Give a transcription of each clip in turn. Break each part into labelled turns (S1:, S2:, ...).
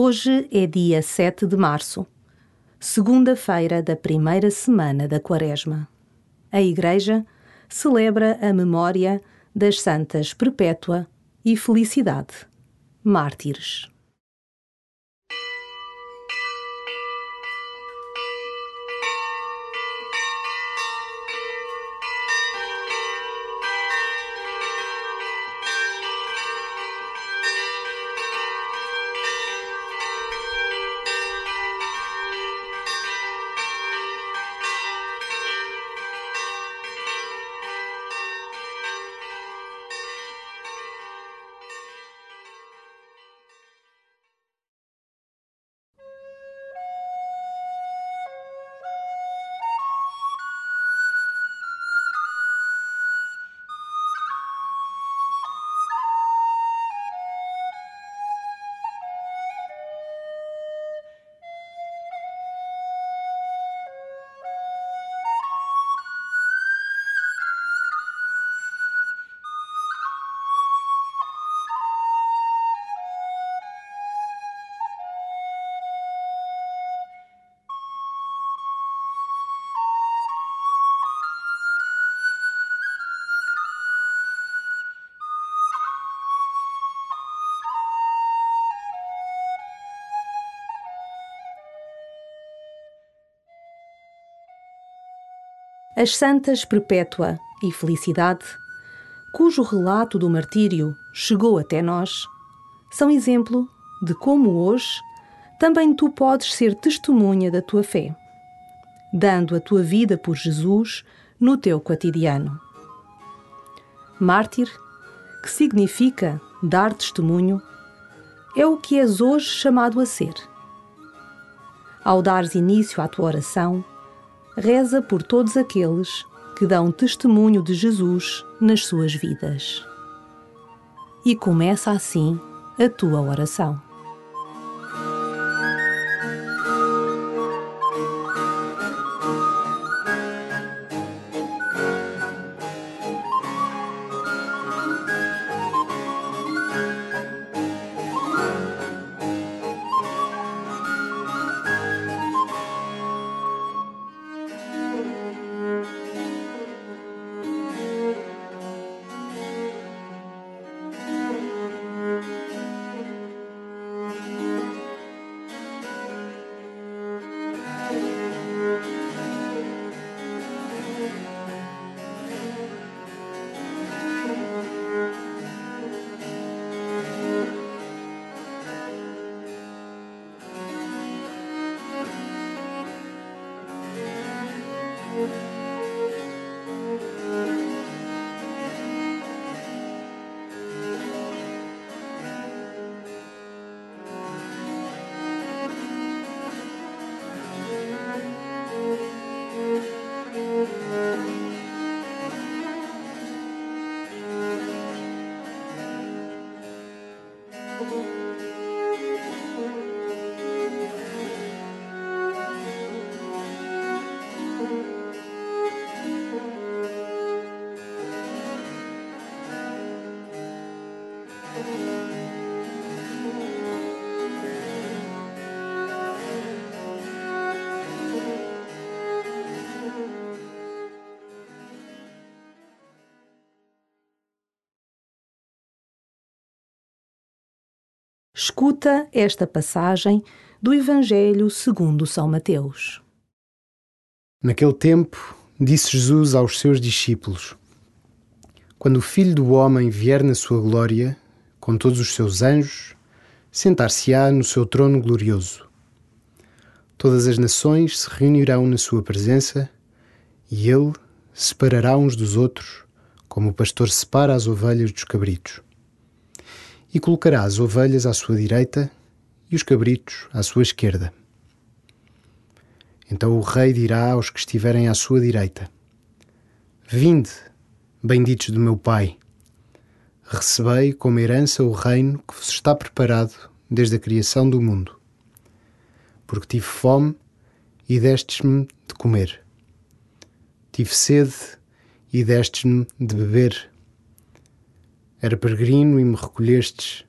S1: Hoje é dia 7 de março, segunda-feira da primeira semana da Quaresma. A Igreja celebra a memória das santas Perpétua e Felicidade, mártires. As Santas Perpétua e Felicidade, cujo relato do martírio chegou até nós, são exemplo de como hoje também tu podes ser testemunha da tua fé, dando a tua vida por Jesus no teu cotidiano. Mártir, que significa dar testemunho, é o que és hoje chamado a ser. Ao dares início à tua oração, reza por todos aqueles que dão testemunho de Jesus nas suas vidas. E começa assim a tua oração. Escuta esta passagem do Evangelho segundo São Mateus.
S2: Naquele tempo, disse Jesus aos seus discípulos: Quando o Filho do Homem vier na sua glória, com todos os seus anjos, sentar-se-á no seu trono glorioso. Todas as nações se reunirão na sua presença e ele separará uns dos outros, como o pastor separa as ovelhas dos cabritos e colocará as ovelhas à sua direita e os cabritos à sua esquerda. Então o rei dirá aos que estiverem à sua direita: Vinde, benditos do meu Pai, recebei como herança o reino que vos está preparado desde a criação do mundo. Porque tive fome e destes-me de comer. Tive sede e destes-me de beber era peregrino e me recolhestes.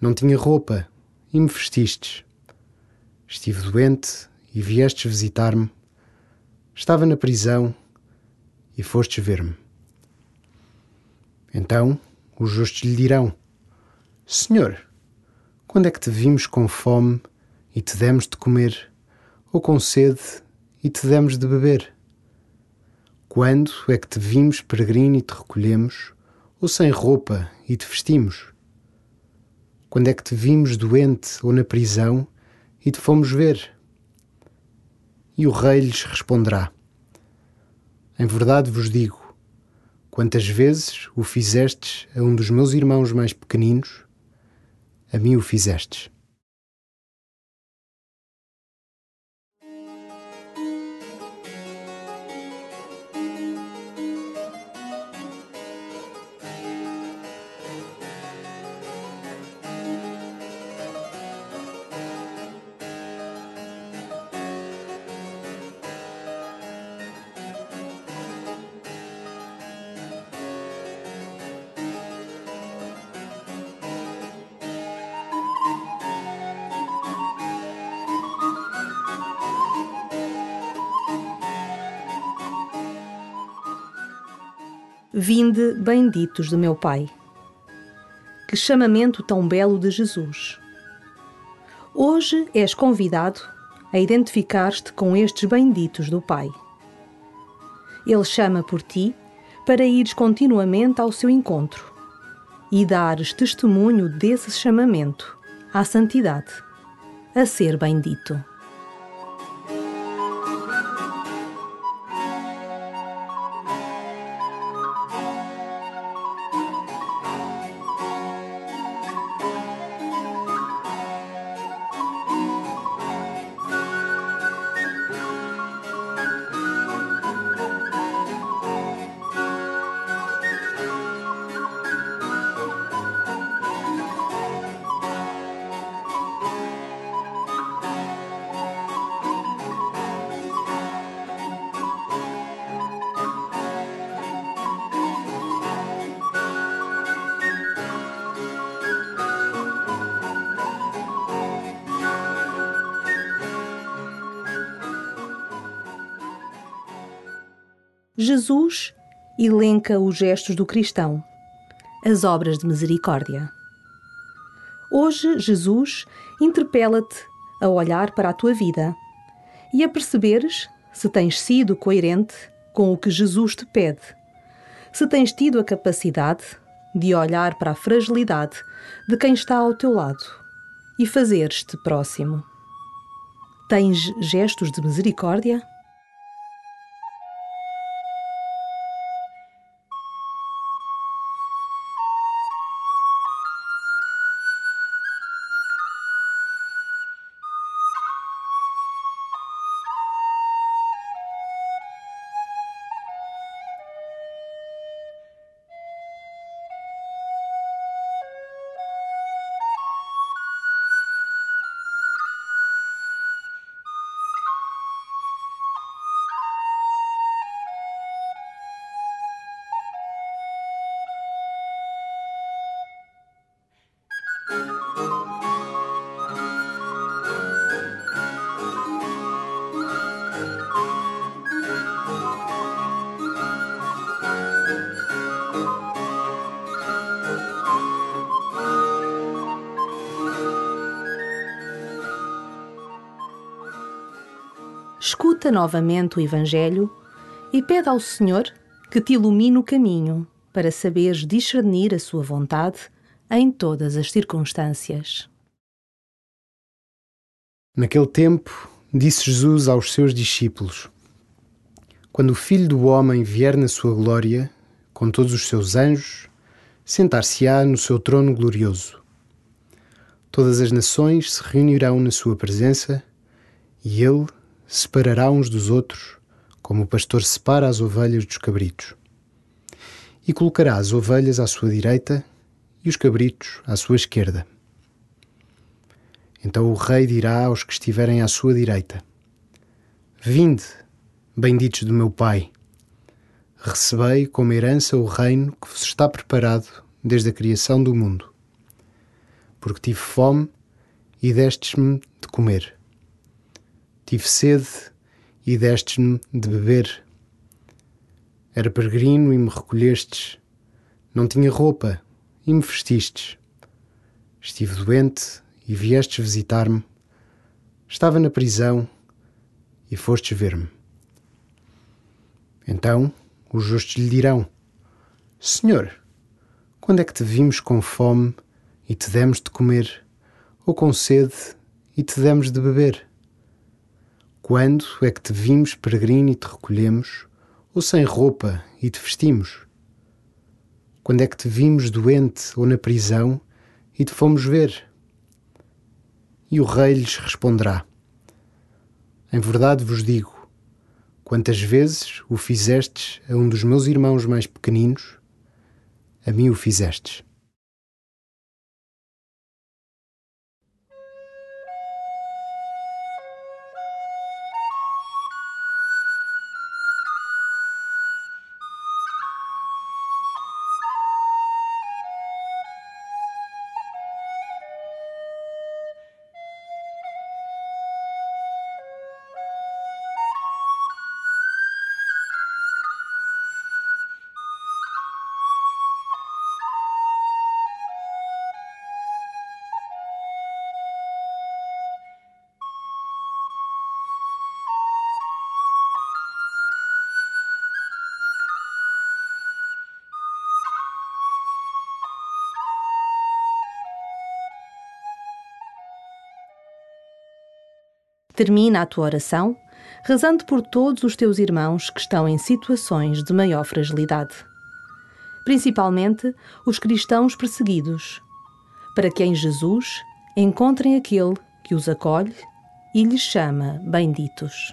S2: Não tinha roupa e me vestistes. Estive doente e viestes visitar-me. Estava na prisão e fostes ver-me. Então os justos lhe dirão: Senhor, quando é que te vimos com fome e te demos de comer, ou com sede e te demos de beber? Quando é que te vimos peregrino e te recolhemos, ou sem roupa e te vestimos? Quando é que te vimos doente ou na prisão e te fomos ver? E o rei lhes responderá: Em verdade vos digo, Quantas vezes o fizestes a um dos meus irmãos mais pequeninos, a mim o fizestes.
S1: Vinde, benditos do meu Pai. Que chamamento tão belo de Jesus. Hoje és convidado a identificar-te com estes benditos do Pai. Ele chama por ti para ires continuamente ao seu encontro e dares testemunho desse chamamento à santidade, a ser bendito. Jesus elenca os gestos do cristão, as obras de misericórdia. Hoje, Jesus interpela-te a olhar para a tua vida e a perceberes se tens sido coerente com o que Jesus te pede, se tens tido a capacidade de olhar para a fragilidade de quem está ao teu lado e fazeres-te próximo. Tens gestos de misericórdia? Escuta novamente o Evangelho e pede ao Senhor que te ilumine o caminho para saberes discernir a sua vontade em todas as circunstâncias.
S2: Naquele tempo, disse Jesus aos seus discípulos: Quando o Filho do Homem vier na sua glória, com todos os seus anjos, sentar-se-á no seu trono glorioso. Todas as nações se reunirão na sua presença e ele separará uns dos outros, como o pastor separa as ovelhas dos cabritos. E colocará as ovelhas à sua direita e os cabritos à sua esquerda. Então o rei dirá aos que estiverem à sua direita: Vinde, benditos do meu Pai, recebei como herança o reino que vos está preparado desde a criação do mundo. Porque tive fome e destes-me de comer. Tive sede e destes-me de beber. Era peregrino e me recolhestes. Não tinha roupa e me vestistes. Estive doente e viestes visitar-me. Estava na prisão e fostes ver-me. Então os justos lhe dirão: Senhor, quando é que te vimos com fome e te demos de comer, ou com sede e te demos de beber? Quando é que te vimos peregrino e te recolhemos, ou sem roupa e te vestimos? Quando é que te vimos doente ou na prisão e te fomos ver? E o rei lhes responderá: Em verdade vos digo, Quantas vezes o fizestes a um dos meus irmãos mais pequeninos, a mim o fizestes.
S1: Termina a tua oração rezando por todos os teus irmãos que estão em situações de maior fragilidade, principalmente os cristãos perseguidos, para que em Jesus encontrem aquele que os acolhe e lhes chama benditos.